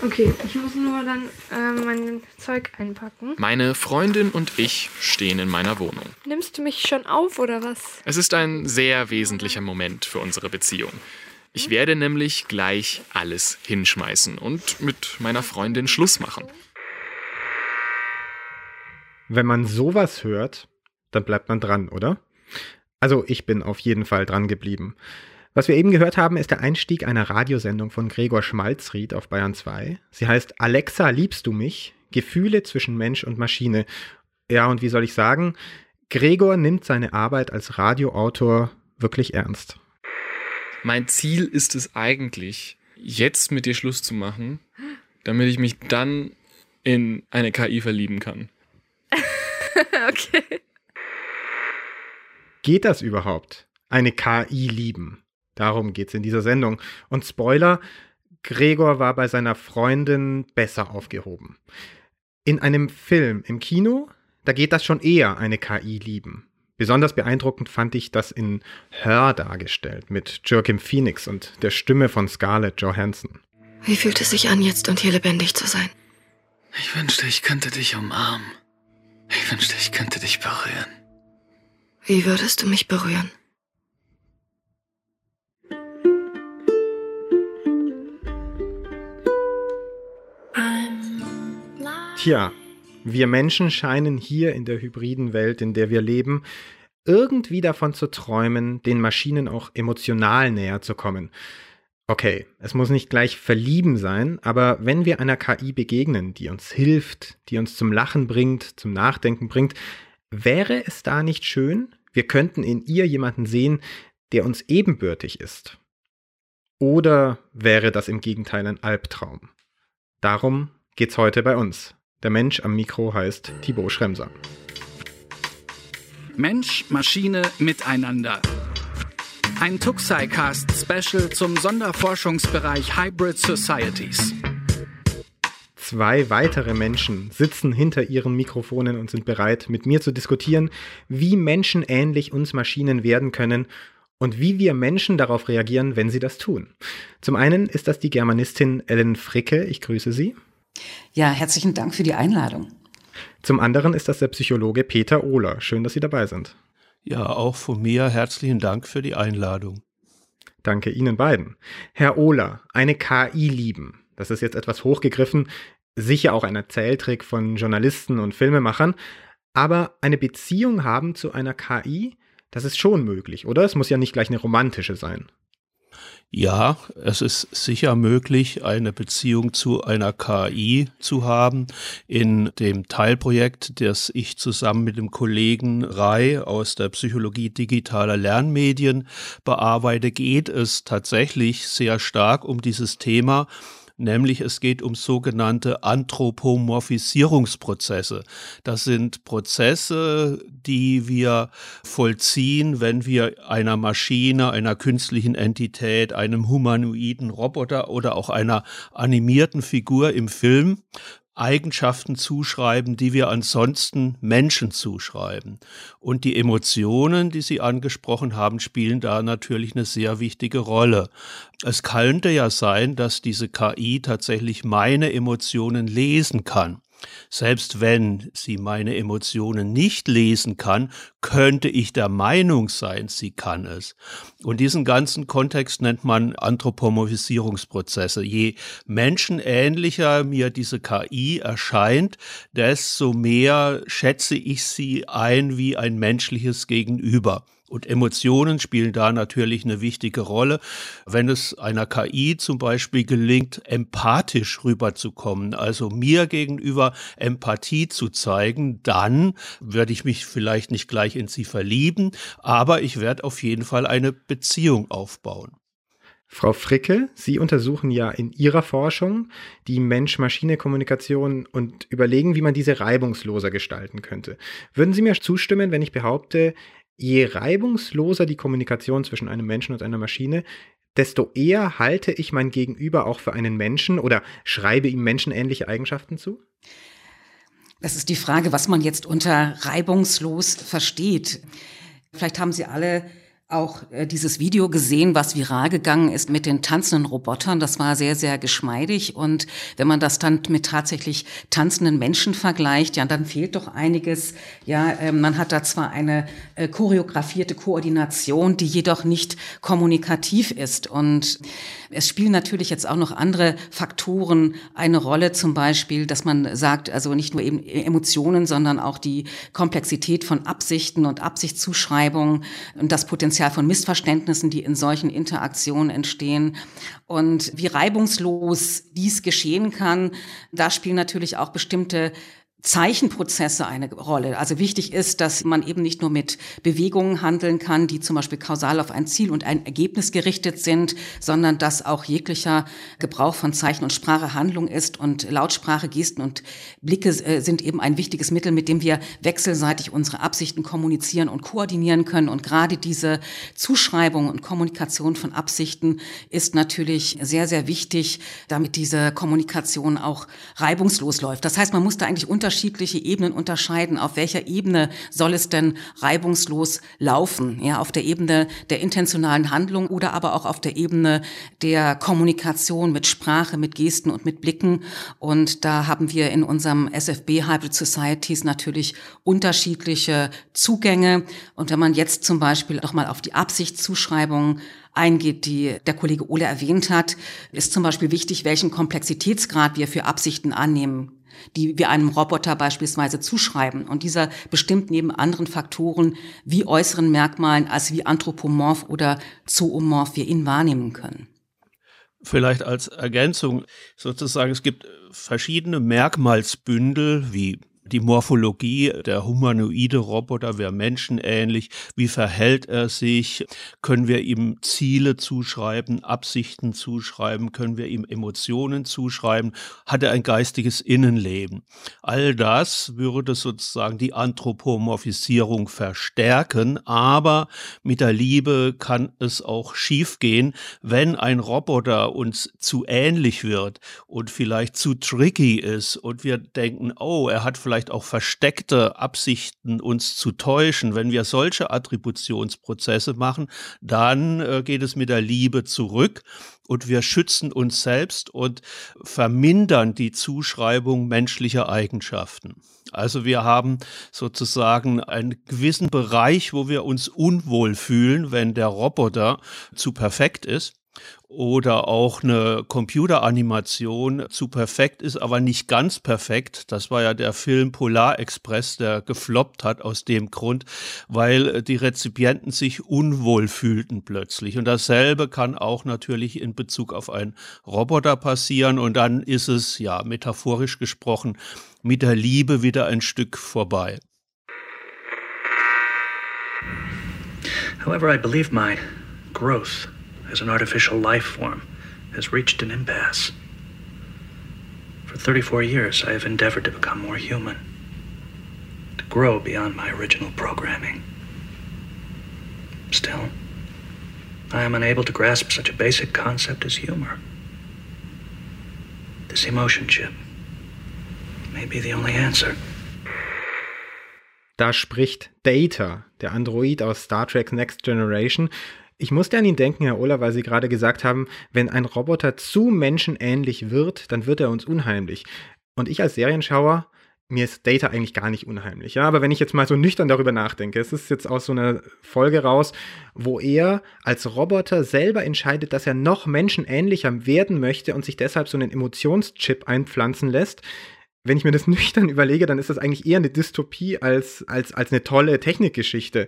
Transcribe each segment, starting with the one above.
Okay, ich muss nur dann äh, mein Zeug einpacken. Meine Freundin und ich stehen in meiner Wohnung. Nimmst du mich schon auf oder was? Es ist ein sehr wesentlicher Moment für unsere Beziehung. Ich werde nämlich gleich alles hinschmeißen und mit meiner Freundin Schluss machen. Wenn man sowas hört, dann bleibt man dran, oder? Also ich bin auf jeden Fall dran geblieben. Was wir eben gehört haben, ist der Einstieg einer Radiosendung von Gregor Schmalzried auf Bayern 2. Sie heißt Alexa, liebst du mich? Gefühle zwischen Mensch und Maschine. Ja, und wie soll ich sagen? Gregor nimmt seine Arbeit als Radioautor wirklich ernst. Mein Ziel ist es eigentlich, jetzt mit dir Schluss zu machen, damit ich mich dann in eine KI verlieben kann. okay. Geht das überhaupt? Eine KI lieben? Darum geht es in dieser Sendung. Und Spoiler, Gregor war bei seiner Freundin besser aufgehoben. In einem Film im Kino, da geht das schon eher eine KI lieben. Besonders beeindruckend fand ich das in Her dargestellt mit Joachim Phoenix und der Stimme von Scarlett Johansson. Wie fühlt es sich an, jetzt und hier lebendig zu sein? Ich wünschte, ich könnte dich umarmen. Ich wünschte, ich könnte dich berühren. Wie würdest du mich berühren? Tja, wir Menschen scheinen hier in der hybriden Welt, in der wir leben, irgendwie davon zu träumen, den Maschinen auch emotional näher zu kommen. Okay, es muss nicht gleich verlieben sein, aber wenn wir einer KI begegnen, die uns hilft, die uns zum Lachen bringt, zum Nachdenken bringt, wäre es da nicht schön, wir könnten in ihr jemanden sehen, der uns ebenbürtig ist? Oder wäre das im Gegenteil ein Albtraum? Darum geht's heute bei uns. Der Mensch am Mikro heißt Thibaut Schremser. Mensch, Maschine, Miteinander. Ein Tuxai-Cast Special zum Sonderforschungsbereich Hybrid Societies. Zwei weitere Menschen sitzen hinter ihren Mikrofonen und sind bereit, mit mir zu diskutieren, wie menschenähnlich uns Maschinen werden können und wie wir Menschen darauf reagieren, wenn sie das tun. Zum einen ist das die Germanistin Ellen Fricke. Ich grüße Sie. Ja, herzlichen Dank für die Einladung. Zum anderen ist das der Psychologe Peter Ohler. Schön, dass Sie dabei sind. Ja, auch von mir herzlichen Dank für die Einladung. Danke Ihnen beiden. Herr Ohler, eine KI lieben. Das ist jetzt etwas hochgegriffen, sicher auch ein Erzähltrick von Journalisten und Filmemachern. Aber eine Beziehung haben zu einer KI, das ist schon möglich, oder? Es muss ja nicht gleich eine romantische sein. Ja, es ist sicher möglich, eine Beziehung zu einer KI zu haben. In dem Teilprojekt, das ich zusammen mit dem Kollegen Rai aus der Psychologie digitaler Lernmedien bearbeite, geht es tatsächlich sehr stark um dieses Thema nämlich es geht um sogenannte Anthropomorphisierungsprozesse. Das sind Prozesse, die wir vollziehen, wenn wir einer Maschine, einer künstlichen Entität, einem humanoiden Roboter oder auch einer animierten Figur im Film Eigenschaften zuschreiben, die wir ansonsten Menschen zuschreiben. Und die Emotionen, die Sie angesprochen haben, spielen da natürlich eine sehr wichtige Rolle. Es könnte ja sein, dass diese KI tatsächlich meine Emotionen lesen kann. Selbst wenn sie meine Emotionen nicht lesen kann, könnte ich der Meinung sein, sie kann es. Und diesen ganzen Kontext nennt man Anthropomorphisierungsprozesse. Je menschenähnlicher mir diese KI erscheint, desto mehr schätze ich sie ein wie ein menschliches Gegenüber. Und Emotionen spielen da natürlich eine wichtige Rolle. Wenn es einer KI zum Beispiel gelingt, empathisch rüberzukommen, also mir gegenüber Empathie zu zeigen, dann werde ich mich vielleicht nicht gleich in sie verlieben, aber ich werde auf jeden Fall eine Beziehung aufbauen. Frau Fricke, Sie untersuchen ja in Ihrer Forschung die Mensch-Maschine-Kommunikation und überlegen, wie man diese reibungsloser gestalten könnte. Würden Sie mir zustimmen, wenn ich behaupte, je reibungsloser die Kommunikation zwischen einem Menschen und einer Maschine, desto eher halte ich mein Gegenüber auch für einen Menschen oder schreibe ihm menschenähnliche Eigenschaften zu? Das ist die Frage, was man jetzt unter reibungslos versteht. Vielleicht haben Sie alle auch äh, dieses Video gesehen, was viral gegangen ist mit den tanzenden Robotern. Das war sehr, sehr geschmeidig. Und wenn man das dann mit tatsächlich tanzenden Menschen vergleicht, ja, dann fehlt doch einiges. Ja, äh, man hat da zwar eine äh, choreografierte Koordination, die jedoch nicht kommunikativ ist. Und es spielen natürlich jetzt auch noch andere Faktoren eine Rolle, zum Beispiel, dass man sagt, also nicht nur eben Emotionen, sondern auch die Komplexität von Absichten und Absichtszuschreibungen und das Potenzial von Missverständnissen, die in solchen Interaktionen entstehen. Und wie reibungslos dies geschehen kann, da spielen natürlich auch bestimmte Zeichenprozesse eine Rolle. Also wichtig ist, dass man eben nicht nur mit Bewegungen handeln kann, die zum Beispiel kausal auf ein Ziel und ein Ergebnis gerichtet sind, sondern dass auch jeglicher Gebrauch von Zeichen und Sprache Handlung ist und Lautsprache, Gesten und Blicke äh, sind eben ein wichtiges Mittel, mit dem wir wechselseitig unsere Absichten kommunizieren und koordinieren können. Und gerade diese Zuschreibung und Kommunikation von Absichten ist natürlich sehr, sehr wichtig, damit diese Kommunikation auch reibungslos läuft. Das heißt, man muss da eigentlich unter unterschiedliche Ebenen unterscheiden. Auf welcher Ebene soll es denn reibungslos laufen? Ja, auf der Ebene der intentionalen Handlung oder aber auch auf der Ebene der Kommunikation mit Sprache, mit Gesten und mit Blicken. Und da haben wir in unserem SFB Hybrid Societies natürlich unterschiedliche Zugänge. Und wenn man jetzt zum Beispiel auch mal auf die Absichtszuschreibung eingeht, die der Kollege Ole erwähnt hat, ist zum Beispiel wichtig, welchen Komplexitätsgrad wir für Absichten annehmen die wir einem Roboter beispielsweise zuschreiben. Und dieser bestimmt neben anderen Faktoren wie äußeren Merkmalen als wie anthropomorph oder zoomorph wir ihn wahrnehmen können. Vielleicht als Ergänzung sozusagen, es gibt verschiedene Merkmalsbündel wie die Morphologie der humanoide Roboter wäre menschenähnlich. Wie verhält er sich? Können wir ihm Ziele zuschreiben, Absichten zuschreiben? Können wir ihm Emotionen zuschreiben? Hat er ein geistiges Innenleben? All das würde sozusagen die Anthropomorphisierung verstärken, aber mit der Liebe kann es auch schiefgehen, wenn ein Roboter uns zu ähnlich wird und vielleicht zu tricky ist und wir denken, oh, er hat vielleicht vielleicht auch versteckte Absichten, uns zu täuschen. Wenn wir solche Attributionsprozesse machen, dann äh, geht es mit der Liebe zurück und wir schützen uns selbst und vermindern die Zuschreibung menschlicher Eigenschaften. Also wir haben sozusagen einen gewissen Bereich, wo wir uns unwohl fühlen, wenn der Roboter zu perfekt ist oder auch eine Computeranimation zu perfekt ist, aber nicht ganz perfekt. Das war ja der Film Polar Express, der gefloppt hat aus dem Grund, weil die Rezipienten sich unwohl fühlten plötzlich. Und dasselbe kann auch natürlich in Bezug auf einen Roboter passieren. Und dann ist es, ja, metaphorisch gesprochen, mit der Liebe wieder ein Stück vorbei. However, I believe my growth as an artificial life form has reached an impasse. For 34 years, I have endeavored to become more human, to grow beyond my original programming. Still, I am unable to grasp such a basic concept as humor. This emotion chip may be the only answer. Da spricht Data, der Android aus Star Trek Next Generation, Ich musste an ihn denken, Herr Ola, weil Sie gerade gesagt haben, wenn ein Roboter zu menschenähnlich wird, dann wird er uns unheimlich. Und ich als Serienschauer, mir ist Data eigentlich gar nicht unheimlich. Ja, aber wenn ich jetzt mal so nüchtern darüber nachdenke, es ist jetzt aus so einer Folge raus, wo er als Roboter selber entscheidet, dass er noch menschenähnlicher werden möchte und sich deshalb so einen Emotionschip einpflanzen lässt. Wenn ich mir das nüchtern überlege, dann ist das eigentlich eher eine Dystopie als, als, als eine tolle Technikgeschichte.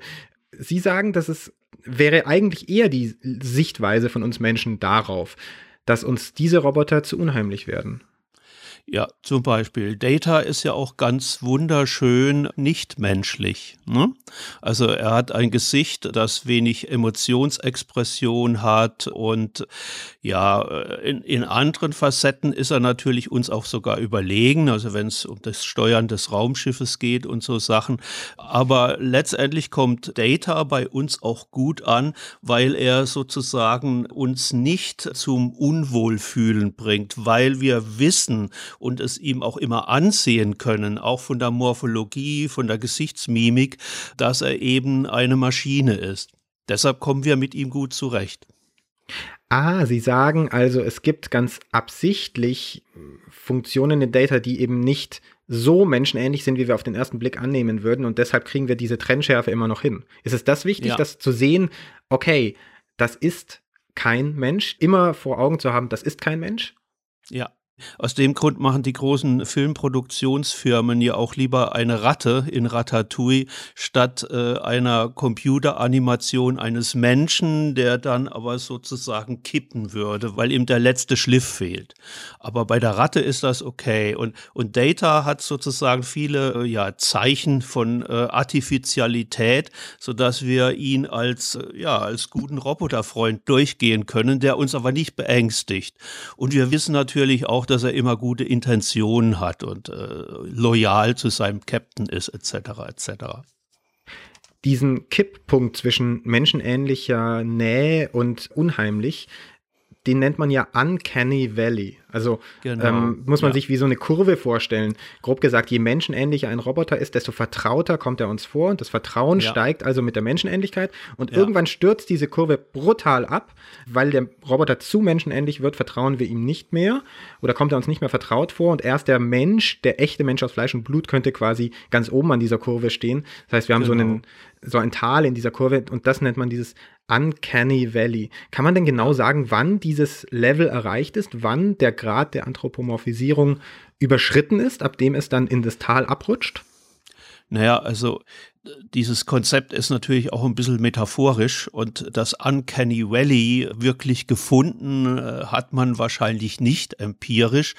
Sie sagen, dass es wäre eigentlich eher die Sichtweise von uns Menschen darauf, dass uns diese Roboter zu unheimlich werden. Ja, zum Beispiel. Data ist ja auch ganz wunderschön nicht menschlich. Ne? Also er hat ein Gesicht, das wenig Emotionsexpression hat und ja, in, in anderen Facetten ist er natürlich uns auch sogar überlegen, also wenn es um das Steuern des Raumschiffes geht und so Sachen. Aber letztendlich kommt Data bei uns auch gut an, weil er sozusagen uns nicht zum Unwohlfühlen bringt, weil wir wissen, und es ihm auch immer ansehen können, auch von der Morphologie, von der Gesichtsmimik, dass er eben eine Maschine ist. Deshalb kommen wir mit ihm gut zurecht. Ah, Sie sagen also, es gibt ganz absichtlich Funktionen in Data, die eben nicht so menschenähnlich sind, wie wir auf den ersten Blick annehmen würden und deshalb kriegen wir diese Trennschärfe immer noch hin. Ist es das wichtig, Ja. das zu sehen, okay, das ist kein Mensch, immer vor Augen zu haben, das ist kein Mensch? Ja. Aus dem Grund machen die großen Filmproduktionsfirmen ja auch lieber eine Ratte in Ratatouille statt äh, einer Computeranimation eines Menschen, der dann aber sozusagen kippen würde, weil ihm der letzte Schliff fehlt. Aber bei der Ratte ist das okay. Und, und Data hat sozusagen viele äh, ja, Zeichen von äh, Artificialität, sodass wir ihn als, äh, ja, als guten Roboterfreund durchgehen können, der uns aber nicht beängstigt. Und wir wissen natürlich auch, dass er immer gute Intentionen hat und äh, loyal zu seinem Captain ist, etc. etc. Diesen Kipppunkt zwischen menschenähnlicher Nähe und unheimlich, den nennt man ja Uncanny Valley. Also Genau, ähm, muss man ja. sich wie so eine Kurve vorstellen. Grob gesagt, je menschenähnlicher ein Roboter ist, desto vertrauter kommt er uns vor. Und das Vertrauen Ja. steigt also mit der Menschenähnlichkeit. Und Ja. irgendwann stürzt diese Kurve brutal ab, weil der Roboter zu menschenähnlich wird, vertrauen wir ihm nicht mehr oder kommt er uns nicht mehr vertraut vor. Und erst der Mensch, der echte Mensch aus Fleisch und Blut, könnte quasi ganz oben an dieser Kurve stehen. Das heißt, wir haben so Genau. einen so ein Tal in dieser Kurve und das nennt man dieses Uncanny Valley. Kann man denn genau sagen, wann dieses Level erreicht ist, wann der Grad der Anthropomorphisierung überschritten ist, ab dem es dann in das Tal abrutscht? Naja, also dieses Konzept ist natürlich auch ein bisschen metaphorisch und das Uncanny Valley wirklich gefunden äh, hat man wahrscheinlich nicht empirisch.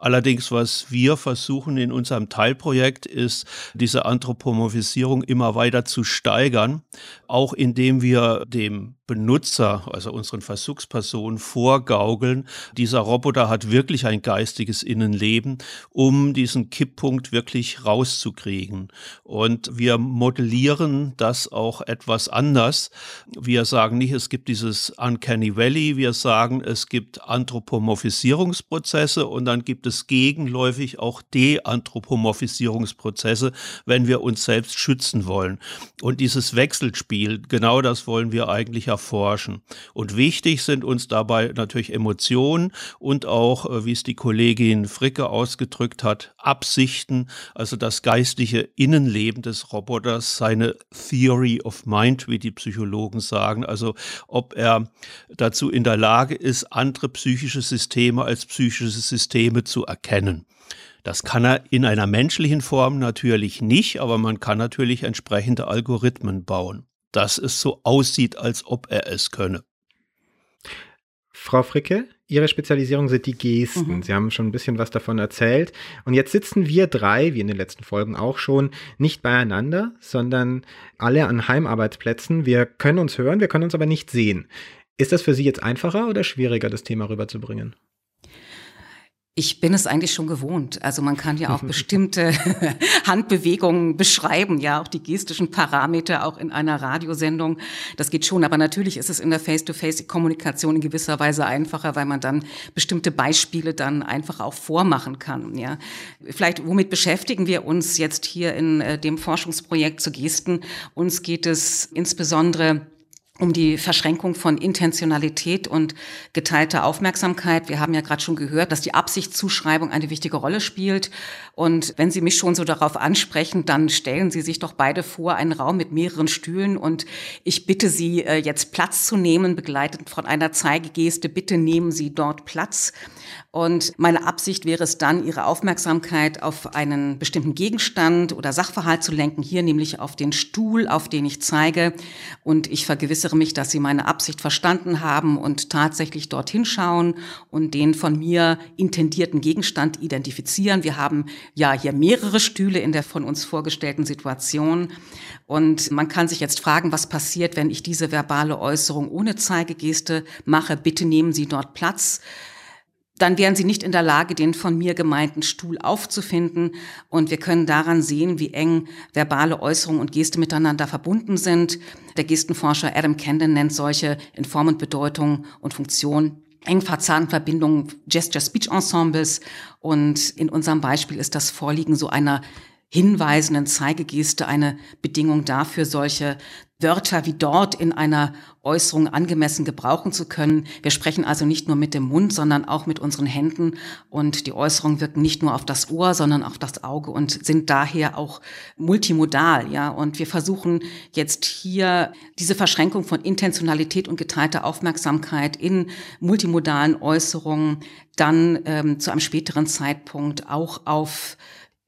Allerdings, was wir versuchen in unserem Teilprojekt, ist, diese Anthropomorphisierung immer weiter zu steigern, auch indem wir dem Benutzer, also unseren Versuchspersonen, vorgaukeln, dieser Roboter hat wirklich ein geistiges Innenleben, um diesen Kipppunkt wirklich rauszukriegen. Und wir modellieren das auch etwas anders. Wir sagen nicht, es gibt dieses Uncanny Valley, wir sagen, es gibt Anthropomorphisierungsprozesse und dann gibt es gegenläufig auch Deanthropomorphisierungsprozesse, wenn wir uns selbst schützen wollen. Und dieses Wechselspiel, genau das wollen wir eigentlich erforschen. Und wichtig sind uns dabei natürlich Emotionen und auch, äh, wie es die Kollegin Fricke ausgedrückt hat, Absichten, also das geistige Innenleben des Roboters, seine Theory of Mind, wie die Psychologen sagen, also ob er dazu in der Lage ist, andere psychische Systeme als psychische Systeme zu erkennen. Das kann er in einer menschlichen Form natürlich nicht, aber man kann natürlich entsprechende Algorithmen bauen, dass es so aussieht, als ob er es könne. Frau Fricke, Ihre Spezialisierung sind die Gesten. Mhm. Sie haben schon ein bisschen was davon erzählt. Und jetzt sitzen wir drei, wie in den letzten Folgen auch schon, nicht beieinander, sondern alle an Heimarbeitsplätzen. Wir können uns hören, wir können uns aber nicht sehen. Ist das für Sie jetzt einfacher oder schwieriger, das Thema rüberzubringen? Ich bin es eigentlich schon gewohnt. Also man kann ja auch bestimmte Handbewegungen beschreiben, ja, auch die gestischen Parameter, auch in einer Radiosendung. Das geht schon. Aber natürlich ist es in der Face-to-Face-Kommunikation in gewisser Weise einfacher, weil man dann bestimmte Beispiele dann einfach auch vormachen kann, ja. Vielleicht, womit beschäftigen wir uns jetzt hier in äh, dem Forschungsprojekt zu Gesten? Uns geht es insbesondere um die Verschränkung von Intentionalität und geteilter Aufmerksamkeit. Wir haben ja gerade schon gehört, dass die Absichtszuschreibung eine wichtige Rolle spielt. Und wenn Sie mich schon so darauf ansprechen, dann stellen Sie sich doch beide vor, einen Raum mit mehreren Stühlen. Und ich bitte Sie, äh, jetzt Platz zu nehmen, begleitet von einer Zeigegeste. Bitte nehmen Sie dort Platz. Und meine Absicht wäre es dann, Ihre Aufmerksamkeit auf einen bestimmten Gegenstand oder Sachverhalt zu lenken, hier nämlich auf den Stuhl, auf den ich zeige. Und ich vergewissere mich, dass Sie meine Absicht verstanden haben und tatsächlich dorthin schauen und den von mir intendierten Gegenstand identifizieren. Wir haben ja hier mehrere Stühle in der von uns vorgestellten Situation. Und man kann sich jetzt fragen, was passiert, wenn ich diese verbale Äußerung ohne Zeigegeste mache. Bitte nehmen Sie dort Platz dann wären sie nicht in der Lage, den von mir gemeinten Stuhl aufzufinden. Und wir können daran sehen, wie eng verbale Äußerung und Geste miteinander verbunden sind. Der Gestenforscher Adam Camden nennt solche in Form und Bedeutung und Funktion eng verzahnten Verbindungen Gesture-Speech-Ensembles. Und in unserem Beispiel ist das Vorliegen so einer hinweisenden Zeigegeste eine Bedingung dafür, solche Wörter wie dort in einer Äußerung angemessen gebrauchen zu können. Wir sprechen also nicht nur mit dem Mund, sondern auch mit unseren Händen und die Äußerungen wirken nicht nur auf das Ohr, sondern auf das Auge und sind daher auch multimodal, ja. Und wir versuchen jetzt hier diese Verschränkung von Intentionalität und geteilter Aufmerksamkeit in multimodalen Äußerungen dann ähm, zu einem späteren Zeitpunkt auch auf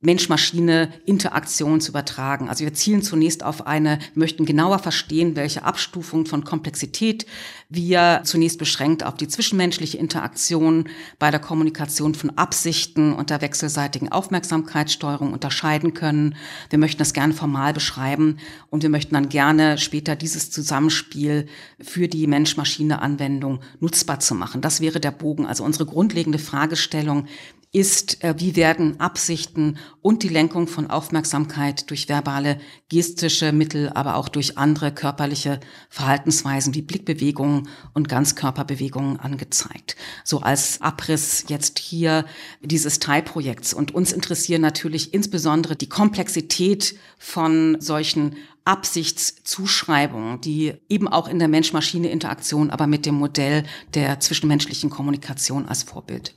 Mensch-Maschine-Interaktion zu übertragen. Also wir zielen zunächst auf eine, möchten genauer verstehen, welche Abstufung von Komplexität wir zunächst beschränkt auf die zwischenmenschliche Interaktion bei der Kommunikation von Absichten und der wechselseitigen Aufmerksamkeitssteuerung unterscheiden können. Wir möchten das gerne formal beschreiben und wir möchten dann gerne später dieses Zusammenspiel für die Mensch-Maschine-Anwendung nutzbar zu machen. Das wäre der Bogen. Also unsere grundlegende Fragestellung, ist, äh, wie werden Absichten und die Lenkung von Aufmerksamkeit durch verbale, gestische Mittel, aber auch durch andere körperliche Verhaltensweisen wie Blickbewegungen und Ganzkörperbewegungen angezeigt. So als Abriss jetzt hier dieses Teilprojekts. Und uns interessieren natürlich insbesondere die Komplexität von solchen Absichtszuschreibungen, die eben auch in der Mensch-Maschine-Interaktion, aber mit dem Modell der zwischenmenschlichen Kommunikation als Vorbild.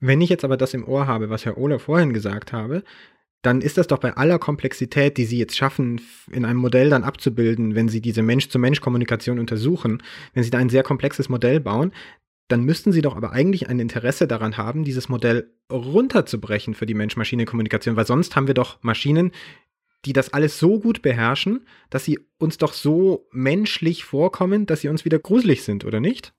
Wenn ich jetzt aber das im Ohr habe, was Herr Ohler vorhin gesagt habe, dann ist das doch bei aller Komplexität, die Sie jetzt schaffen, in einem Modell dann abzubilden, wenn Sie diese Mensch-zu-Mensch-Kommunikation untersuchen, wenn Sie da ein sehr komplexes Modell bauen, dann müssten Sie doch aber eigentlich ein Interesse daran haben, dieses Modell runterzubrechen für die Mensch-Maschine-Kommunikation, weil sonst haben wir doch Maschinen, die das alles so gut beherrschen, dass sie uns doch so menschlich vorkommen, dass sie uns wieder gruselig sind, oder nicht?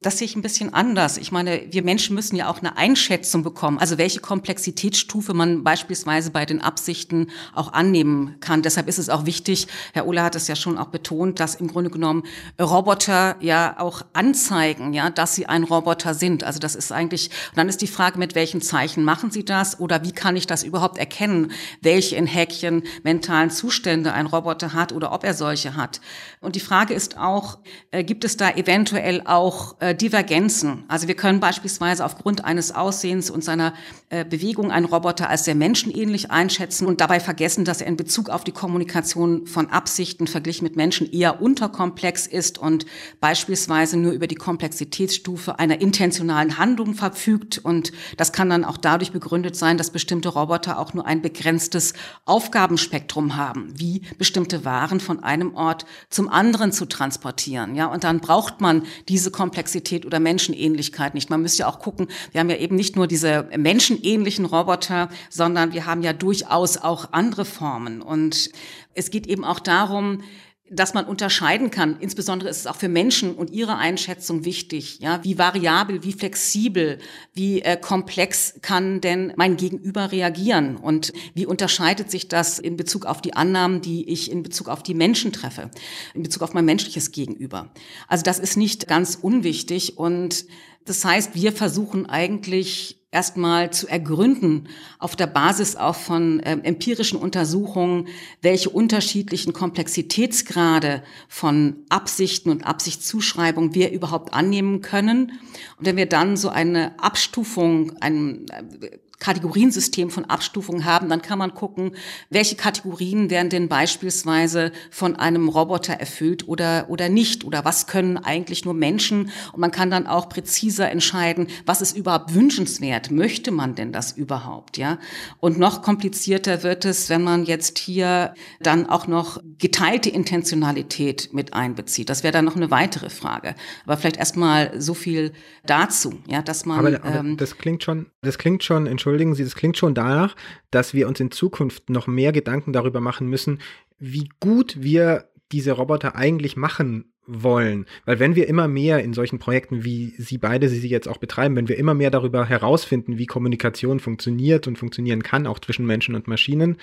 Das sehe ich ein bisschen anders. Ich meine, wir Menschen müssen ja auch eine Einschätzung bekommen, also welche Komplexitätsstufe man beispielsweise bei den Absichten auch annehmen kann. Deshalb ist es auch wichtig, Herr Ohle hat es ja schon auch betont, dass im Grunde genommen Roboter ja auch anzeigen, ja, dass sie ein Roboter sind. Also das ist eigentlich, dann ist die Frage, mit welchen Zeichen machen sie das oder wie kann ich das überhaupt erkennen, welche in Häkchen mentalen Zustände ein Roboter hat oder ob er solche hat. Und die Frage ist auch, äh, gibt es da eventuell auch äh, Divergenzen. Also wir können beispielsweise aufgrund eines Aussehens und seiner äh, Bewegung einen Roboter als sehr menschenähnlich einschätzen und dabei vergessen, dass er in Bezug auf die Kommunikation von Absichten verglichen mit Menschen eher unterkomplex ist und beispielsweise nur über die Komplexitätsstufe einer intentionalen Handlung verfügt. Und das kann dann auch dadurch begründet sein, dass bestimmte Roboter auch nur ein begrenztes Aufgabenspektrum haben, wie bestimmte Waren von einem Ort zum anderen zu transportieren. Ja, und dann braucht man diese Komplexität Komplexität oder Menschenähnlichkeit nicht. Man müsste ja auch gucken, wir haben ja eben nicht nur diese menschenähnlichen Roboter, sondern wir haben ja durchaus auch andere Formen. Und es geht eben auch darum, dass man unterscheiden kann. Insbesondere ist es auch für Menschen und ihre Einschätzung wichtig. Ja, wie variabel, wie flexibel, wie äh, komplex kann denn mein Gegenüber reagieren? Und wie unterscheidet sich das in Bezug auf die Annahmen, die ich in Bezug auf die Menschen treffe, in Bezug auf mein menschliches Gegenüber? Also das ist nicht ganz unwichtig und das heißt, wir versuchen eigentlich erstmal zu ergründen auf der Basis auch von äh, empirischen Untersuchungen, welche unterschiedlichen Komplexitätsgrade von Absichten und Absichtszuschreibungen wir überhaupt annehmen können. Und wenn wir dann so eine Abstufung, ein äh, Kategoriensystem von Abstufungen haben, dann kann man gucken, welche Kategorien werden denn beispielsweise von einem Roboter erfüllt oder, oder nicht oder was können eigentlich nur Menschen und man kann dann auch präziser entscheiden, was ist überhaupt wünschenswert, möchte man denn das überhaupt, ja? Und noch komplizierter wird es, wenn man jetzt hier dann auch noch geteilte Intentionalität mit einbezieht. Das wäre dann noch eine weitere Frage. Aber vielleicht erstmal so viel dazu, ja, dass man. Aber, aber ähm, das klingt schon, das klingt schon, Entschuldigung, entschuldigen Sie, das klingt schon danach, dass wir uns in Zukunft noch mehr Gedanken darüber machen müssen, wie gut wir diese Roboter eigentlich machen wollen. Weil wenn wir immer mehr in solchen Projekten, wie Sie beide sie jetzt auch betreiben, wenn wir immer mehr darüber herausfinden, wie Kommunikation funktioniert und funktionieren kann, auch zwischen Menschen und Maschinen,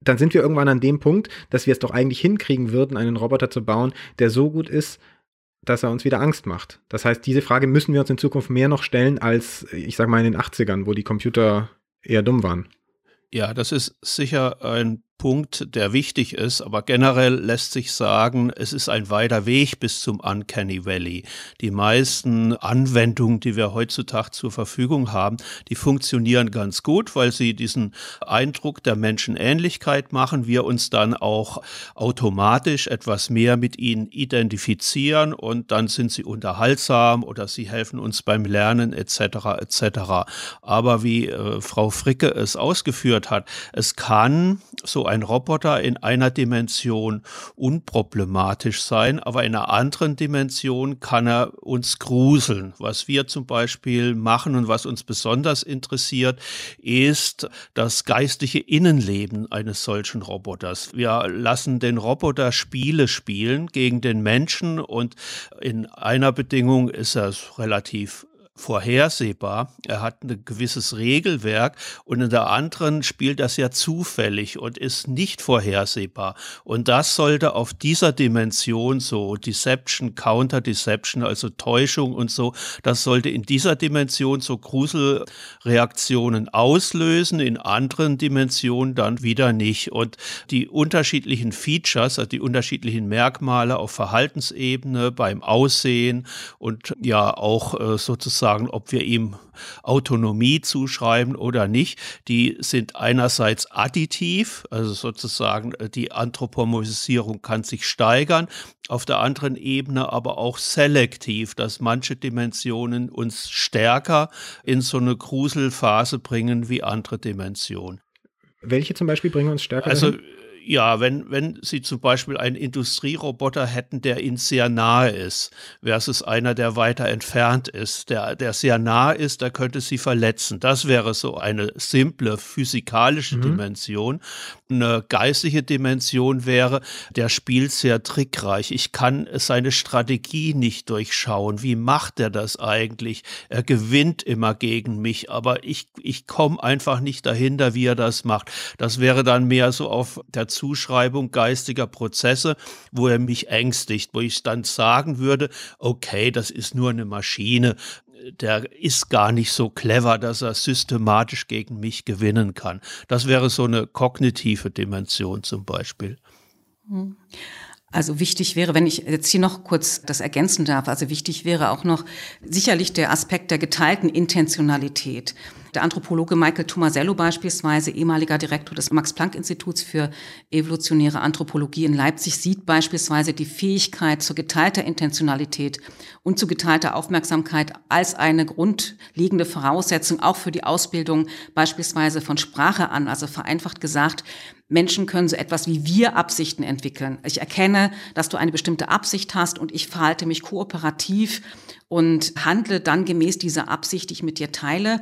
dann sind wir irgendwann an dem Punkt, dass wir es doch eigentlich hinkriegen würden, einen Roboter zu bauen, der so gut ist, dass er uns wieder Angst macht. Das heißt, diese Frage müssen wir uns in Zukunft mehr noch stellen als, ich sag mal, in den 80ern, wo die Computer eher dumm waren. Ja, das ist sicher ein Punkt, der wichtig ist, aber generell lässt sich sagen, es ist ein weiter Weg bis zum Uncanny Valley. Die meisten Anwendungen, die wir heutzutage zur Verfügung haben, die funktionieren ganz gut, weil sie diesen Eindruck der Menschenähnlichkeit machen, wir uns dann auch automatisch etwas mehr mit ihnen identifizieren und dann sind sie unterhaltsam oder sie helfen uns beim Lernen etc. etc. Aber wie äh, Frau Fricke es ausgeführt hat, es kann so ein Roboter in einer Dimension unproblematisch sein, aber in einer anderen Dimension kann er uns gruseln. Was wir zum Beispiel machen und was uns besonders interessiert, ist das geistige Innenleben eines solchen Roboters. Wir lassen den Roboter Spiele spielen gegen den Menschen und in einer Bedingung ist er relativ vorhersehbar. Er hat ein gewisses Regelwerk und in der anderen spielt das ja zufällig und ist nicht vorhersehbar. Und das sollte auf dieser Dimension so Deception, Counter-Deception, also Täuschung und so, das sollte in dieser Dimension so Gruselreaktionen auslösen, in anderen Dimensionen dann wieder nicht. Und die unterschiedlichen Features, also die unterschiedlichen Merkmale auf Verhaltensebene, beim Aussehen und ja auch äh, sozusagen sagen, ob wir ihm Autonomie zuschreiben oder nicht, die sind einerseits additiv, also sozusagen äh, die Anthropomorphisierung kann sich steigern, auf der anderen Ebene aber auch selektiv, dass manche Dimensionen uns stärker in so eine Gruselphase bringen wie andere Dimensionen. Welche zum Beispiel bringen uns stärker? Also dahin? Ja, wenn, wenn Sie zum Beispiel einen Industrieroboter hätten, der Ihnen sehr nahe ist, versus einer, der weiter entfernt ist, der, der sehr nah ist, der könnte Sie verletzen. Das wäre so eine simple physikalische mhm. Dimension. Eine geistige Dimension wäre, der spielt sehr trickreich. Ich kann seine Strategie nicht durchschauen. Wie macht er das eigentlich? Er gewinnt immer gegen mich, aber ich, ich komme einfach nicht dahinter, wie er das macht. Das wäre dann mehr so auf der Zuschreibung geistiger Prozesse, wo er mich ängstigt, wo ich dann sagen würde, okay, das ist nur eine Maschine, der ist gar nicht so clever, dass er systematisch gegen mich gewinnen kann. Das wäre so eine kognitive Dimension zum Beispiel. Also wichtig wäre, wenn ich jetzt hier noch kurz das ergänzen darf, also wichtig wäre auch noch sicherlich der Aspekt der geteilten Intentionalität. Der Anthropologe Michael Tomasello beispielsweise, ehemaliger Direktor des Max-Planck-Instituts für evolutionäre Anthropologie in Leipzig, sieht beispielsweise die Fähigkeit zur geteilter Intentionalität und zu geteilter Aufmerksamkeit als eine grundlegende Voraussetzung auch für die Ausbildung beispielsweise von Sprache an. Also vereinfacht gesagt, Menschen können so etwas wie wir Absichten entwickeln. Ich erkenne, dass du eine bestimmte Absicht hast und ich verhalte mich kooperativ und handle dann gemäß dieser Absicht, die ich mit dir teile.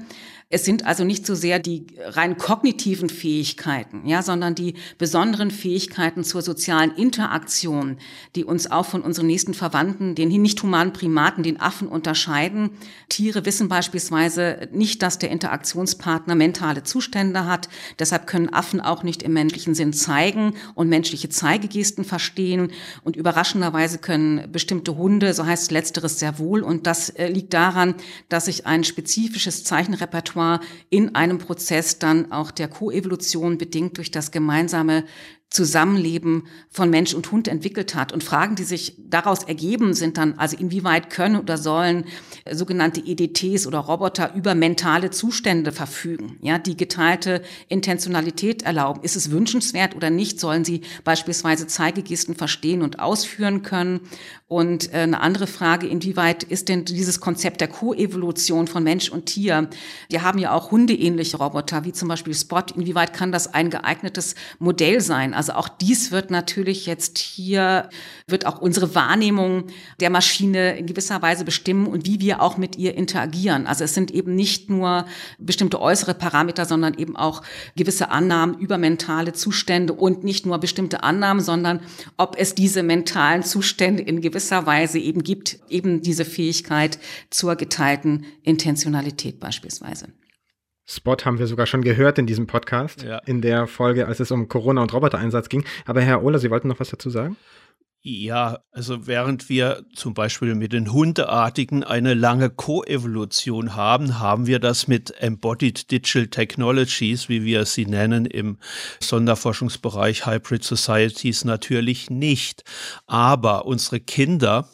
Es sind also nicht so sehr die rein kognitiven Fähigkeiten, ja, sondern die besonderen Fähigkeiten zur sozialen Interaktion, die uns auch von unseren nächsten Verwandten, den nicht humanen Primaten, den Affen unterscheiden. Tiere wissen beispielsweise nicht, dass der Interaktionspartner mentale Zustände hat. Deshalb können Affen auch nicht im menschlichen Sinn zeigen und menschliche Zeigegesten verstehen. Und überraschenderweise können bestimmte Hunde, so heißt letzteres sehr wohl. Und das äh, liegt daran, dass sich ein spezifisches Zeichenrepertoire Repertoire in einem Prozess dann auch der Koevolution bedingt durch das gemeinsame Zusammenleben von Mensch und Hund entwickelt hat. Und Fragen, die sich daraus ergeben, sind dann also inwieweit können oder sollen sogenannte EDTs oder Roboter über mentale Zustände verfügen, ja, die geteilte Intentionalität erlauben. Ist es wünschenswert oder nicht? Sollen sie beispielsweise Zeigegesten verstehen und ausführen können? Und äh, eine andere Frage, inwieweit ist denn dieses Konzept der Koevolution von Mensch und Tier? Wir haben ja auch hundeähnliche Roboter, wie zum Beispiel Spot. Inwieweit kann das ein geeignetes Modell sein? Also auch dies wird natürlich jetzt hier, wird auch unsere Wahrnehmung der Maschine in gewisser Weise bestimmen und wie wir auch mit ihr interagieren. Also es sind eben nicht nur bestimmte äußere Parameter, sondern eben auch gewisse Annahmen über mentale Zustände und nicht nur bestimmte Annahmen, sondern ob es diese mentalen Zustände in gewisser Weise eben gibt, eben diese Fähigkeit zur geteilten Intentionalität beispielsweise. Spot haben wir sogar schon gehört in diesem Podcast, ja. in der Folge, als es um Corona und Robotereinsatz ging. Aber Herr Ohler, Sie wollten noch was dazu sagen? Ja, also während wir zum Beispiel mit den Hundeartigen eine lange Koevolution haben, haben wir das mit Embodied Digital Technologies, wie wir sie nennen, im Sonderforschungsbereich Hybrid Societies natürlich nicht. Aber unsere Kinder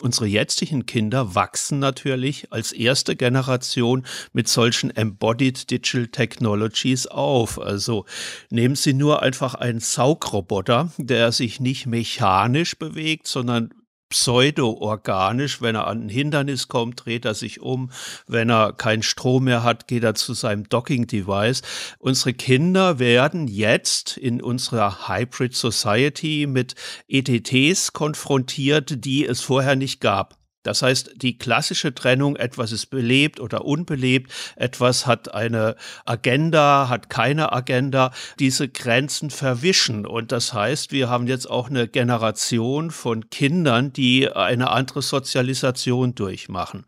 unsere jetzigen Kinder wachsen natürlich als erste Generation mit solchen Embodied Digital Technologies auf. Also nehmen Sie nur einfach einen Saugroboter, der sich nicht mechanisch bewegt, sondern pseudo-organisch. Wenn er an ein Hindernis kommt, dreht er sich um. Wenn er keinen Strom mehr hat, geht er zu seinem Docking-Device. Unsere Kinder werden jetzt in unserer Hybrid Society mit ETTs konfrontiert, die es vorher nicht gab. Das heißt, die klassische Trennung, etwas ist belebt oder unbelebt, etwas hat eine Agenda, hat keine Agenda, diese Grenzen verwischen. Und das heißt, wir haben jetzt auch eine Generation von Kindern, die eine andere Sozialisation durchmachen.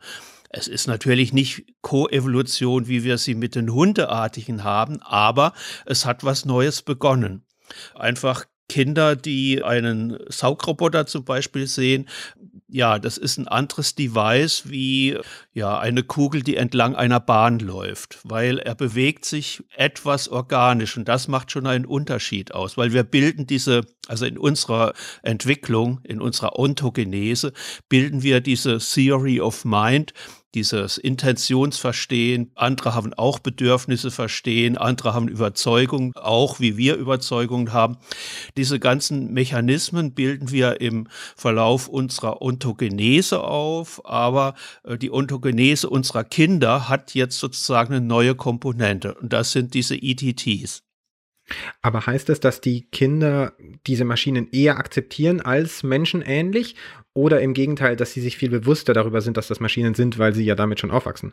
Es ist natürlich nicht Koevolution, wie wir sie mit den Hundeartigen haben, aber es hat was Neues begonnen. Einfach Kinder, die einen Saugroboter zum Beispiel sehen, ja, das ist ein anderes Device wie ja eine Kugel, die entlang einer Bahn läuft, weil er bewegt sich etwas organisch und das macht schon einen Unterschied aus, weil wir bilden diese, also in unserer Entwicklung, in unserer Ontogenese bilden wir diese Theory of Mind, dieses Intentionsverstehen. Andere haben auch Bedürfnisse verstehen, andere haben Überzeugungen, auch wie wir Überzeugungen haben. Diese ganzen Mechanismen bilden wir im Verlauf unserer Ontogenese auf, aber äh, die Ontogenese unserer Kinder hat jetzt sozusagen eine neue Komponente und das sind diese ETTs. Aber heißt das, dass die Kinder diese Maschinen eher akzeptieren als menschenähnlich oder im Gegenteil, dass sie sich viel bewusster darüber sind, dass das Maschinen sind, weil sie ja damit schon aufwachsen?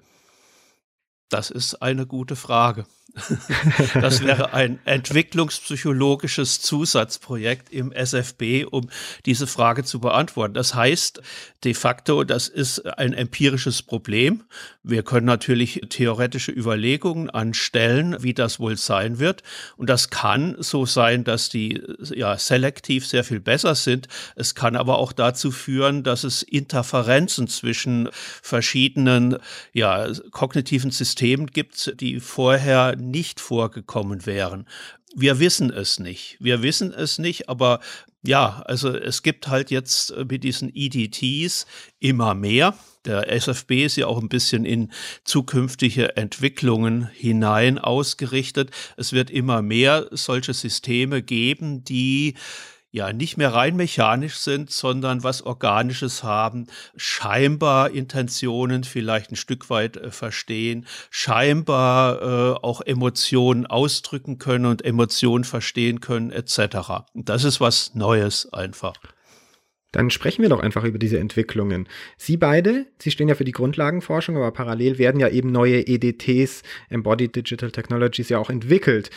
Das ist eine gute Frage. Das wäre ein entwicklungspsychologisches Zusatzprojekt im SFB, um diese Frage zu beantworten. Das heißt, de facto, das ist ein empirisches Problem. Wir können natürlich theoretische Überlegungen anstellen, wie das wohl sein wird. Und das kann so sein, dass die ja selektiv sehr viel besser sind. Es kann aber auch dazu führen, dass es Interferenzen zwischen verschiedenen ja kognitiven Systemen gibt, die vorher nicht vorgekommen wären. Wir wissen es nicht. Wir wissen es nicht, aber ja, also es gibt halt jetzt äh, mit diesen EDTs immer mehr. Der SFB ist ja auch ein bisschen in zukünftige Entwicklungen hinein ausgerichtet. Es wird immer mehr solche Systeme geben, die ja nicht mehr rein mechanisch sind, sondern was Organisches haben, scheinbar Intentionen vielleicht ein Stück weit äh, verstehen, scheinbar äh, auch Emotionen ausdrücken können und Emotionen verstehen können, etc. Das ist was Neues einfach. Dann sprechen wir doch einfach über diese Entwicklungen. Sie beide, Sie stehen ja für die Grundlagenforschung, aber parallel werden ja eben neue EDTs, Embodied Digital Technologies, ja auch entwickelt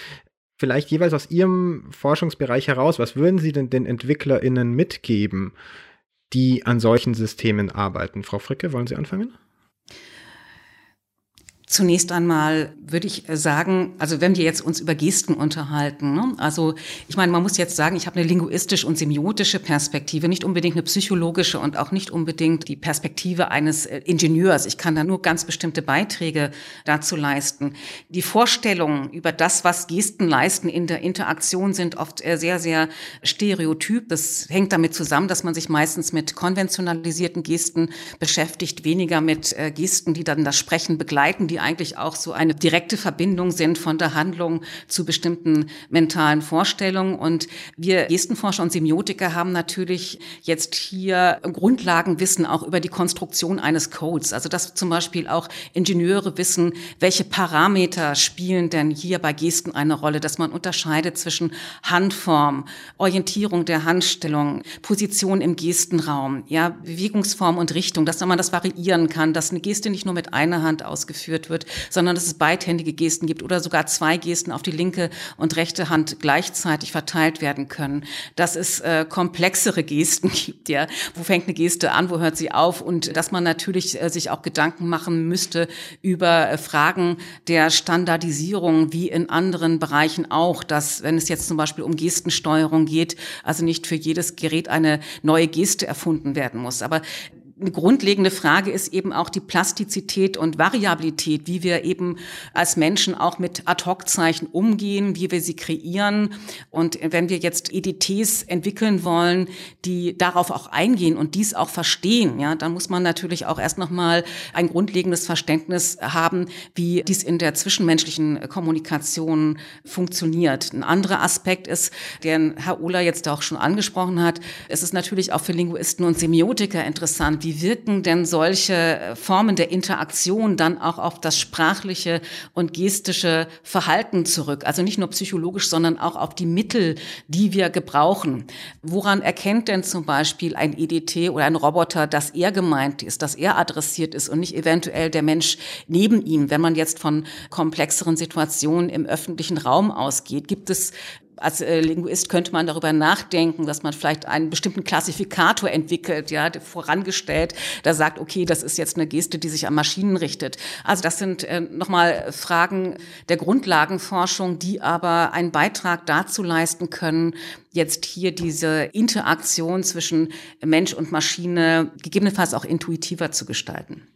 vielleicht jeweils aus Ihrem Forschungsbereich heraus, was würden Sie denn den EntwicklerInnen mitgeben, die an solchen Systemen arbeiten? Frau Fricke, wollen Sie anfangen? Zunächst einmal würde ich sagen, also wenn wir jetzt uns über Gesten unterhalten, ne? also ich meine, man muss jetzt sagen, ich habe eine linguistische und semiotische Perspektive, nicht unbedingt eine psychologische und auch nicht unbedingt die Perspektive eines äh, Ingenieurs. Ich kann da nur ganz bestimmte Beiträge dazu leisten. Die Vorstellungen über das, was Gesten leisten in der Interaktion, sind oft äh, sehr, sehr stereotyp. Das hängt damit zusammen, dass man sich meistens mit konventionalisierten Gesten beschäftigt, weniger mit äh, Gesten, die dann das Sprechen begleiten, die eigentlich auch so eine direkte Verbindung sind von der Handlung zu bestimmten mentalen Vorstellungen. Und wir Gestenforscher und Semiotiker haben natürlich jetzt hier Grundlagenwissen auch über die Konstruktion eines Codes. Also dass zum Beispiel auch Ingenieure wissen, welche Parameter spielen denn hier bei Gesten eine Rolle, dass man unterscheidet zwischen Handform, Orientierung der Handstellung, Position im Gestenraum, ja, Bewegungsform und Richtung, dass man das variieren kann, dass eine Geste nicht nur mit einer Hand ausgeführt wird, sondern dass es beidhändige Gesten gibt oder sogar zwei Gesten auf die linke und rechte Hand gleichzeitig verteilt werden können. Dass es äh, komplexere Gesten gibt, ja. Wo fängt eine Geste an, wo hört sie auf? Und dass man natürlich äh, sich auch Gedanken machen müsste über äh, Fragen der Standardisierung, wie in anderen Bereichen auch, dass wenn es jetzt zum Beispiel um Gestensteuerung geht, also nicht für jedes Gerät eine neue Geste erfunden werden muss. Aber eine grundlegende Frage ist eben auch die Plastizität und Variabilität, wie wir eben als Menschen auch mit Ad-Hoc-Zeichen umgehen, wie wir sie kreieren. Und wenn wir jetzt EDTs entwickeln wollen, die darauf auch eingehen und dies auch verstehen, ja, dann muss man natürlich auch erst nochmal ein grundlegendes Verständnis haben, wie dies in der zwischenmenschlichen Kommunikation funktioniert. Ein anderer Aspekt ist, den Herr Ohler jetzt auch schon angesprochen hat, es ist natürlich auch für Linguisten und Semiotiker interessant, wie wirken denn solche Formen der Interaktion dann auch auf das sprachliche und gestische Verhalten zurück? Also nicht nur psychologisch, sondern auch auf die Mittel, die wir gebrauchen. Woran erkennt denn zum Beispiel ein EDT oder ein Roboter, dass er gemeint ist, dass er adressiert ist und nicht eventuell der Mensch neben ihm? Wenn man jetzt von komplexeren Situationen im öffentlichen Raum ausgeht, gibt es als äh, Linguist könnte man darüber nachdenken, dass man vielleicht einen bestimmten Klassifikator entwickelt, ja, vorangestellt, da sagt, okay, das ist jetzt eine Geste, die sich an Maschinen richtet. Also das sind äh, nochmal Fragen der Grundlagenforschung, die aber einen Beitrag dazu leisten können, jetzt hier diese Interaktion zwischen Mensch und Maschine gegebenenfalls auch intuitiver zu gestalten.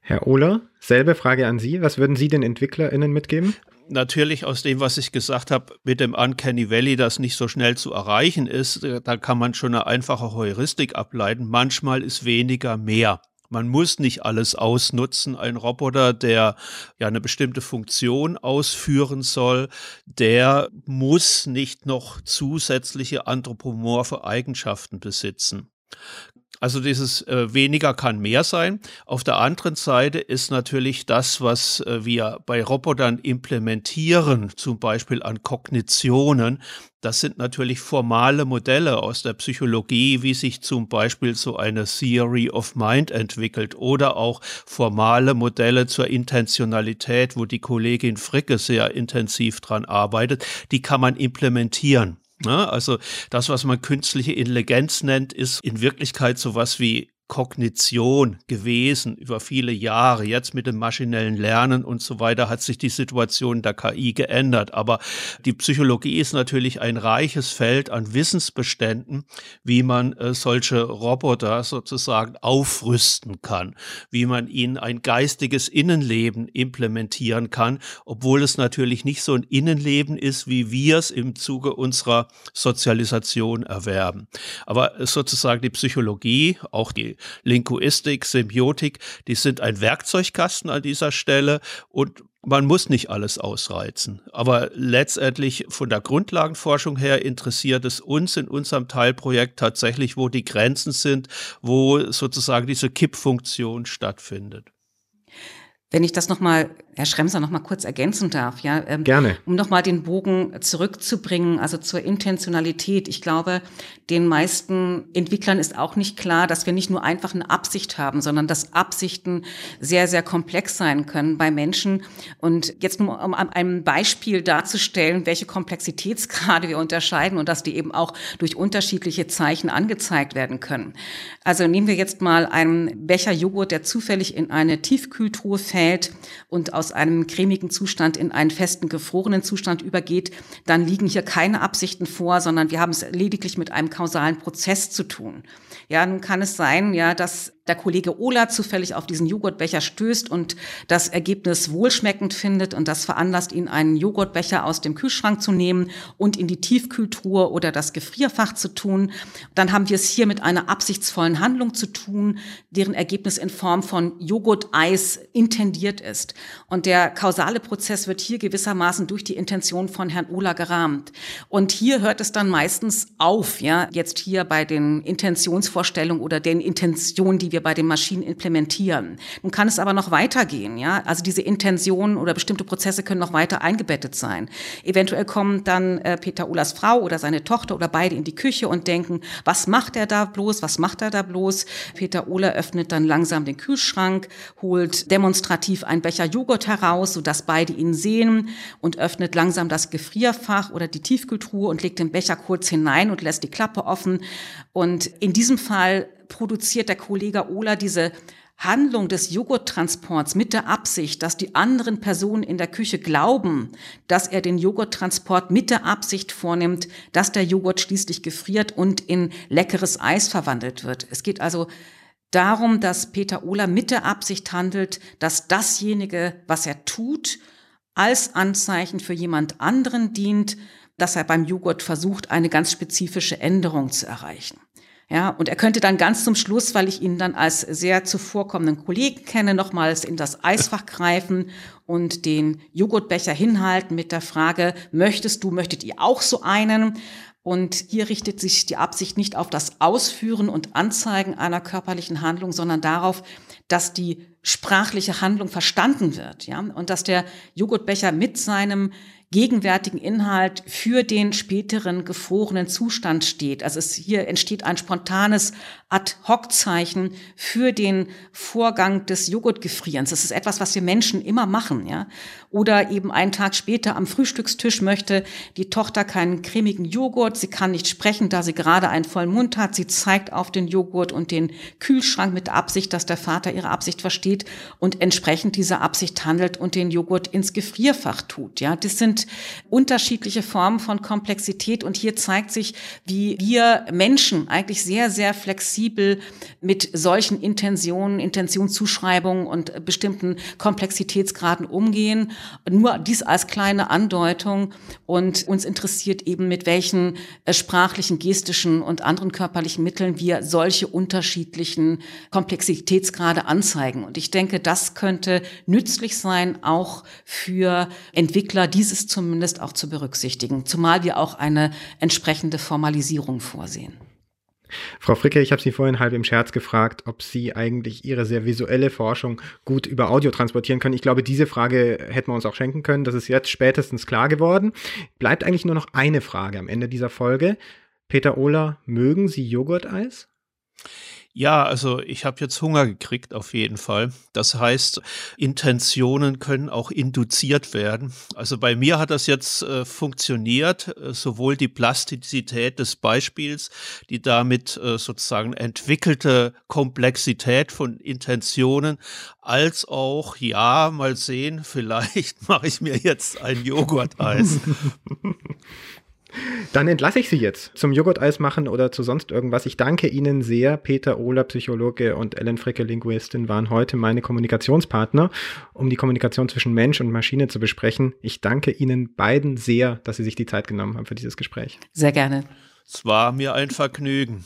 Herr Ohler, selbe Frage an Sie. Was würden Sie den EntwicklerInnen mitgeben? Natürlich aus dem, was ich gesagt habe, mit dem Uncanny Valley, das nicht so schnell zu erreichen ist, äh, da kann man schon eine einfache Heuristik ableiten. Manchmal ist weniger mehr. Man muss nicht alles ausnutzen. Ein Roboter, der ja eine bestimmte Funktion ausführen soll, der muss nicht noch zusätzliche anthropomorphe Eigenschaften besitzen. Also dieses äh, weniger kann mehr sein. Auf der anderen Seite ist natürlich das, was äh, wir bei Robotern implementieren, zum Beispiel an Kognitionen, das sind natürlich formale Modelle aus der Psychologie, wie sich zum Beispiel so eine Theory of Mind entwickelt oder auch formale Modelle zur Intentionalität, wo die Kollegin Fricke sehr intensiv dran arbeitet. Die kann man implementieren. Ne? Also das, was man künstliche Intelligenz nennt, ist in Wirklichkeit sowas wie Kognition gewesen über viele Jahre. Jetzt mit dem maschinellen Lernen und so weiter hat sich die Situation der KI geändert. Aber die Psychologie ist natürlich ein reiches Feld an Wissensbeständen, wie man äh, solche Roboter sozusagen aufrüsten kann, wie man ihnen ein geistiges Innenleben implementieren kann, obwohl es natürlich nicht so ein Innenleben ist, wie wir es im Zuge unserer Sozialisation erwerben. Aber sozusagen die Psychologie, auch die Linguistik, Symbiotik, die sind ein Werkzeugkasten an dieser Stelle und man muss nicht alles ausreizen. Aber letztendlich von der Grundlagenforschung her interessiert es uns in unserem Teilprojekt tatsächlich, wo die Grenzen sind, wo sozusagen diese Kippfunktion stattfindet. Wenn ich das nochmal Herr Schremser noch mal kurz ergänzen darf, ja, ähm, gerne, um noch mal den Bogen zurückzubringen, also zur Intentionalität. Ich glaube, den meisten Entwicklern ist auch nicht klar, dass wir nicht nur einfach eine Absicht haben, sondern dass Absichten sehr sehr komplex sein können bei Menschen. Und jetzt nur um ein Beispiel darzustellen, welche Komplexitätsgrade wir unterscheiden und dass die eben auch durch unterschiedliche Zeichen angezeigt werden können. Also nehmen wir jetzt mal einen Becher Joghurt, der zufällig in eine Tiefkühltruhe fällt und aus einem cremigen Zustand in einen festen, gefrorenen Zustand übergeht, dann liegen hier keine Absichten vor, sondern wir haben es lediglich mit einem kausalen Prozess zu tun. Ja, nun kann es sein, ja, dass der Kollege Ola zufällig auf diesen Joghurtbecher stößt und das Ergebnis wohlschmeckend findet und das veranlasst ihn, einen Joghurtbecher aus dem Kühlschrank zu nehmen und in die Tiefkühltruhe oder das Gefrierfach zu tun. Dann haben wir es hier mit einer absichtsvollen Handlung zu tun, deren Ergebnis in Form von Joghurt-Eis intendiert ist. Und der kausale Prozess wird hier gewissermaßen durch die Intention von Herrn Ola gerahmt. Und hier hört es dann meistens auf, ja, jetzt hier bei den Intentionsvorstellungen oder den Intentionen, die wir bei den Maschinen implementieren. Nun kann es aber noch weitergehen, ja. Also diese Intentionen oder bestimmte Prozesse können noch weiter eingebettet sein. Eventuell kommen dann äh, Peter Ohlers Frau oder seine Tochter oder beide in die Küche und denken, was macht er da bloß? Was macht er da bloß? Peter Ohler öffnet dann langsam den Kühlschrank, holt demonstrativ einen Becher Joghurt heraus, sodass beide ihn sehen und öffnet langsam das Gefrierfach oder die Tiefkühltruhe und legt den Becher kurz hinein und lässt die Klappe offen. Und in diesem Fall produziert der Kollege Ola diese Handlung des Joghurttransports mit der Absicht, dass die anderen Personen in der Küche glauben, dass er den Joghurttransport mit der Absicht vornimmt, dass der Joghurt schließlich gefriert und in leckeres Eis verwandelt wird. Es geht also darum, dass Peter Ohler mit der Absicht handelt, dass dasjenige, was er tut, als Anzeichen für jemand anderen dient, dass er beim Joghurt versucht, eine ganz spezifische Änderung zu erreichen. Ja, und er könnte dann ganz zum Schluss, weil ich ihn dann als sehr zuvorkommenden Kollegen kenne, nochmals in das Eisfach greifen und den Joghurtbecher hinhalten mit der Frage, möchtest du, möchtet ihr auch so einen? Und hier richtet sich die Absicht nicht auf das Ausführen und Anzeigen einer körperlichen Handlung, sondern darauf, dass die sprachliche Handlung verstanden wird, ja, und dass der Joghurtbecher mit seinem gegenwärtigen Inhalt für den späteren gefrorenen Zustand steht. Also es hier entsteht ein spontanes Ad-Hoc-Zeichen für den Vorgang des Joghurtgefrierens. Das ist etwas, was wir Menschen immer machen, ja. Oder eben einen Tag später am Frühstückstisch möchte die Tochter keinen cremigen Joghurt. Sie kann nicht sprechen, da sie gerade einen vollen Mund hat. Sie zeigt auf den Joghurt und den Kühlschrank mit der Absicht, dass der Vater ihre Absicht versteht und entsprechend dieser Absicht handelt und den Joghurt ins Gefrierfach tut, ja. Das sind unterschiedliche Formen von Komplexität und hier zeigt sich, wie wir Menschen eigentlich sehr, sehr flexibel mit solchen Intentionen, Intentionszuschreibungen und bestimmten Komplexitätsgraden umgehen. Nur dies als kleine Andeutung und uns interessiert eben, mit welchen äh, sprachlichen, gestischen und anderen körperlichen Mitteln wir solche unterschiedlichen Komplexitätsgrade anzeigen. Und ich denke, das könnte nützlich sein, auch für Entwickler dieses zumindest auch zu berücksichtigen, zumal wir auch eine entsprechende Formalisierung vorsehen. Frau Fricke, ich habe Sie vorhin halb im Scherz gefragt, ob Sie eigentlich Ihre sehr visuelle Forschung gut über Audio transportieren können. Ich glaube, diese Frage hätten wir uns auch schenken können. Das ist jetzt spätestens klar geworden. Bleibt eigentlich nur noch eine Frage am Ende dieser Folge. Peter Ohler, mögen Sie Joghurteis? Ja, also ich habe jetzt Hunger gekriegt auf jeden Fall. Das heißt, Intentionen können auch induziert werden. Also bei mir hat das jetzt äh, funktioniert, äh, sowohl die Plastizität des Beispiels, die damit äh, sozusagen entwickelte Komplexität von Intentionen, als auch, ja, mal sehen, vielleicht mache ich mir jetzt ein Joghurt-Eis. Dann entlasse ich Sie jetzt zum Joghurt-Eis machen oder zu sonst irgendwas. Ich danke Ihnen sehr. Peter Ohler, Psychologe und Ellen Fricke, Linguistin, waren heute meine Kommunikationspartner, um die Kommunikation zwischen Mensch und Maschine zu besprechen. Ich danke Ihnen beiden sehr, dass Sie sich die Zeit genommen haben für dieses Gespräch. Sehr gerne. Es war mir ein Vergnügen.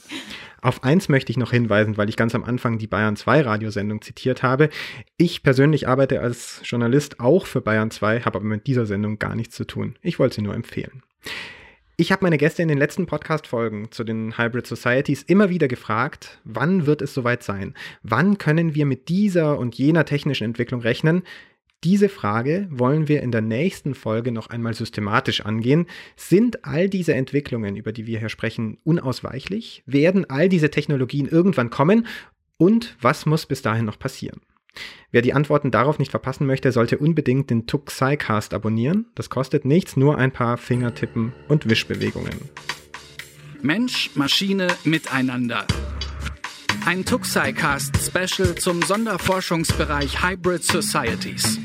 Auf eins möchte ich noch hinweisen, weil ich ganz am Anfang die Bayern 2 Radiosendung zitiert habe. Ich persönlich arbeite als Journalist auch für Bayern 2, habe aber mit dieser Sendung gar nichts zu tun. Ich wollte sie nur empfehlen. Ich habe meine Gäste in den letzten Podcast-Folgen zu den Hybrid Societies immer wieder gefragt, wann wird es soweit sein? Wann können wir mit dieser und jener technischen Entwicklung rechnen? Diese Frage wollen wir in der nächsten Folge noch einmal systematisch angehen. Sind all diese Entwicklungen, über die wir hier sprechen, unausweichlich? Werden all diese Technologien irgendwann kommen? Und was muss bis dahin noch passieren? Wer die Antworten darauf nicht verpassen möchte, sollte unbedingt den Tuxicast abonnieren. Das kostet nichts, nur ein paar Fingertippen und Wischbewegungen. Mensch, Maschine, Miteinander. Ein Tuxicast Special zum Sonderforschungsbereich Hybrid Societies.